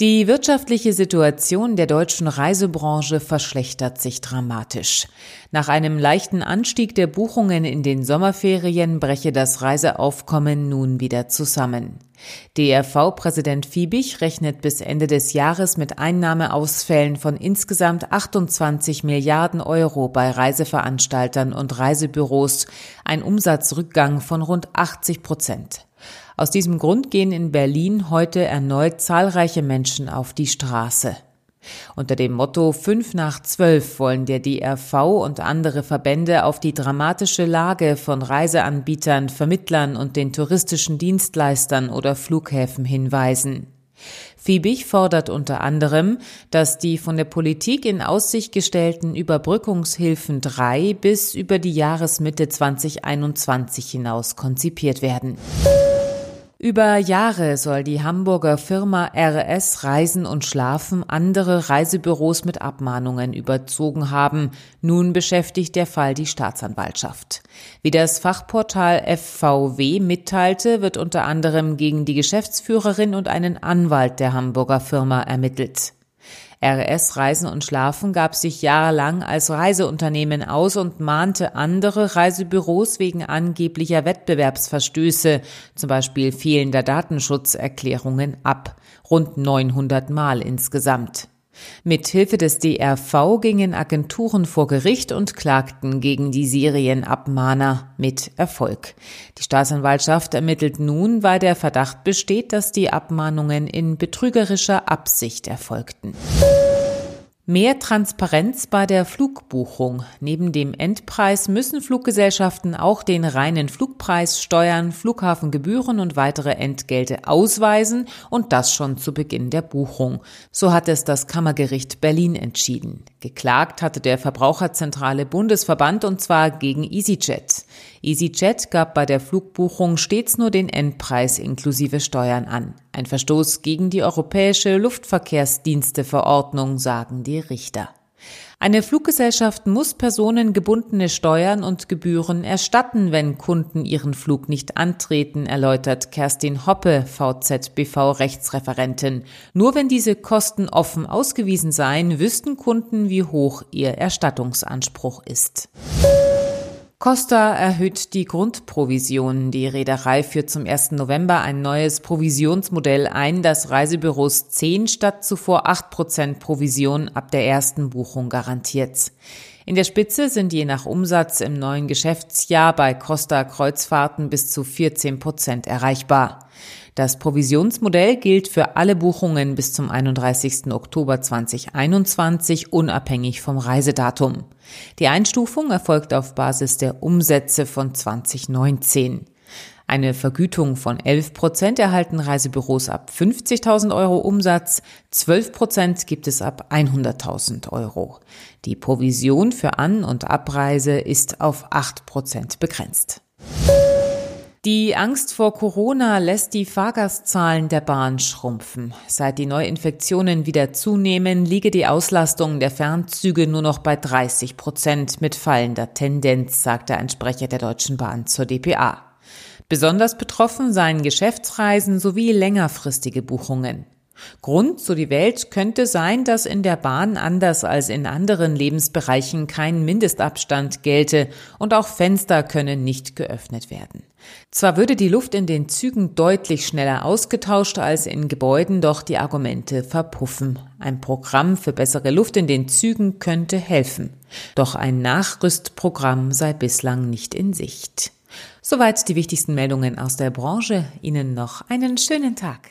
Die wirtschaftliche Situation der deutschen Reisebranche verschlechtert sich dramatisch. Nach einem leichten Anstieg der Buchungen in den Sommerferien breche das Reiseaufkommen nun wieder zusammen. DRV-Präsident Fiebig rechnet bis Ende des Jahres mit Einnahmeausfällen von insgesamt 28 Milliarden Euro bei Reiseveranstaltern und Reisebüros, ein Umsatzrückgang von rund 80 Prozent. Aus diesem Grund gehen in Berlin heute erneut zahlreiche Menschen auf die Straße. Unter dem Motto 5 nach 12 wollen der DRV und andere Verbände auf die dramatische Lage von Reiseanbietern, Vermittlern und den touristischen Dienstleistern oder Flughäfen hinweisen. Fiebig fordert unter anderem, dass die von der Politik in Aussicht gestellten Überbrückungshilfen 3 bis über die Jahresmitte 2021 hinaus konzipiert werden. Über Jahre soll die Hamburger Firma RS Reisen und Schlafen andere Reisebüros mit Abmahnungen überzogen haben. Nun beschäftigt der Fall die Staatsanwaltschaft. Wie das Fachportal FVW mitteilte, wird unter anderem gegen die Geschäftsführerin und einen Anwalt der Hamburger Firma ermittelt. RS Reisen und Schlafen gab sich jahrelang als Reiseunternehmen aus und mahnte andere Reisebüros wegen angeblicher Wettbewerbsverstöße, zum Beispiel fehlender Datenschutzerklärungen, ab. Rund 900 Mal insgesamt. Mit Hilfe des DRV gingen Agenturen vor Gericht und klagten gegen die Serienabmahner mit Erfolg. Die Staatsanwaltschaft ermittelt nun, weil der Verdacht besteht, dass die Abmahnungen in betrügerischer Absicht erfolgten. Mehr Transparenz bei der Flugbuchung. Neben dem Endpreis müssen Fluggesellschaften auch den reinen Flugpreis, Steuern, Flughafengebühren und weitere Entgelte ausweisen und das schon zu Beginn der Buchung. So hat es das Kammergericht Berlin entschieden. Geklagt hatte der Verbraucherzentrale Bundesverband und zwar gegen EasyJet. EasyJet gab bei der Flugbuchung stets nur den Endpreis inklusive Steuern an. Ein Verstoß gegen die europäische Luftverkehrsdiensteverordnung, sagen die Richter. Eine Fluggesellschaft muss personengebundene Steuern und Gebühren erstatten, wenn Kunden ihren Flug nicht antreten, erläutert Kerstin Hoppe, VZBV-Rechtsreferentin. Nur wenn diese Kosten offen ausgewiesen seien, wüssten Kunden, wie hoch ihr Erstattungsanspruch ist. Costa erhöht die Grundprovision. Die Reederei führt zum 1. November ein neues Provisionsmodell ein, das Reisebüros 10 statt zuvor 8 Prozent Provision ab der ersten Buchung garantiert. In der Spitze sind je nach Umsatz im neuen Geschäftsjahr bei Costa Kreuzfahrten bis zu 14 Prozent erreichbar. Das Provisionsmodell gilt für alle Buchungen bis zum 31. Oktober 2021 unabhängig vom Reisedatum. Die Einstufung erfolgt auf Basis der Umsätze von 2019. Eine Vergütung von 11 Prozent erhalten Reisebüros ab 50.000 Euro Umsatz, 12 Prozent gibt es ab 100.000 Euro. Die Provision für An- und Abreise ist auf 8 Prozent begrenzt. Die Angst vor Corona lässt die Fahrgastzahlen der Bahn schrumpfen. Seit die Neuinfektionen wieder zunehmen, liege die Auslastung der Fernzüge nur noch bei 30 Prozent mit fallender Tendenz, sagte ein Sprecher der Deutschen Bahn zur DPA. Besonders betroffen seien Geschäftsreisen sowie längerfristige Buchungen. Grund, so die Welt, könnte sein, dass in der Bahn anders als in anderen Lebensbereichen kein Mindestabstand gelte und auch Fenster können nicht geöffnet werden. Zwar würde die Luft in den Zügen deutlich schneller ausgetauscht als in Gebäuden, doch die Argumente verpuffen. Ein Programm für bessere Luft in den Zügen könnte helfen. Doch ein Nachrüstprogramm sei bislang nicht in Sicht. Soweit die wichtigsten Meldungen aus der Branche. Ihnen noch einen schönen Tag.